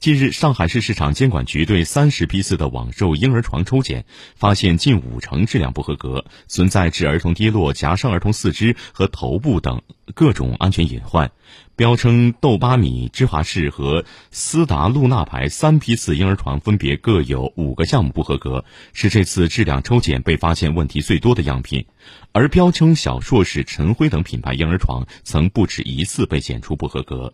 近日，上海市市场监管局对三十批次的网售婴儿床抽检，发现近五成质量不合格，存在致儿童跌落、夹伤儿童四肢和头部等各种安全隐患。标称豆巴米芝华士和斯达露娜牌三批次婴儿床分别各有五个项目不合格，是这次质量抽检被发现问题最多的样品。而标称小硕士、晨辉等品牌婴儿床曾不止一次被检出不合格。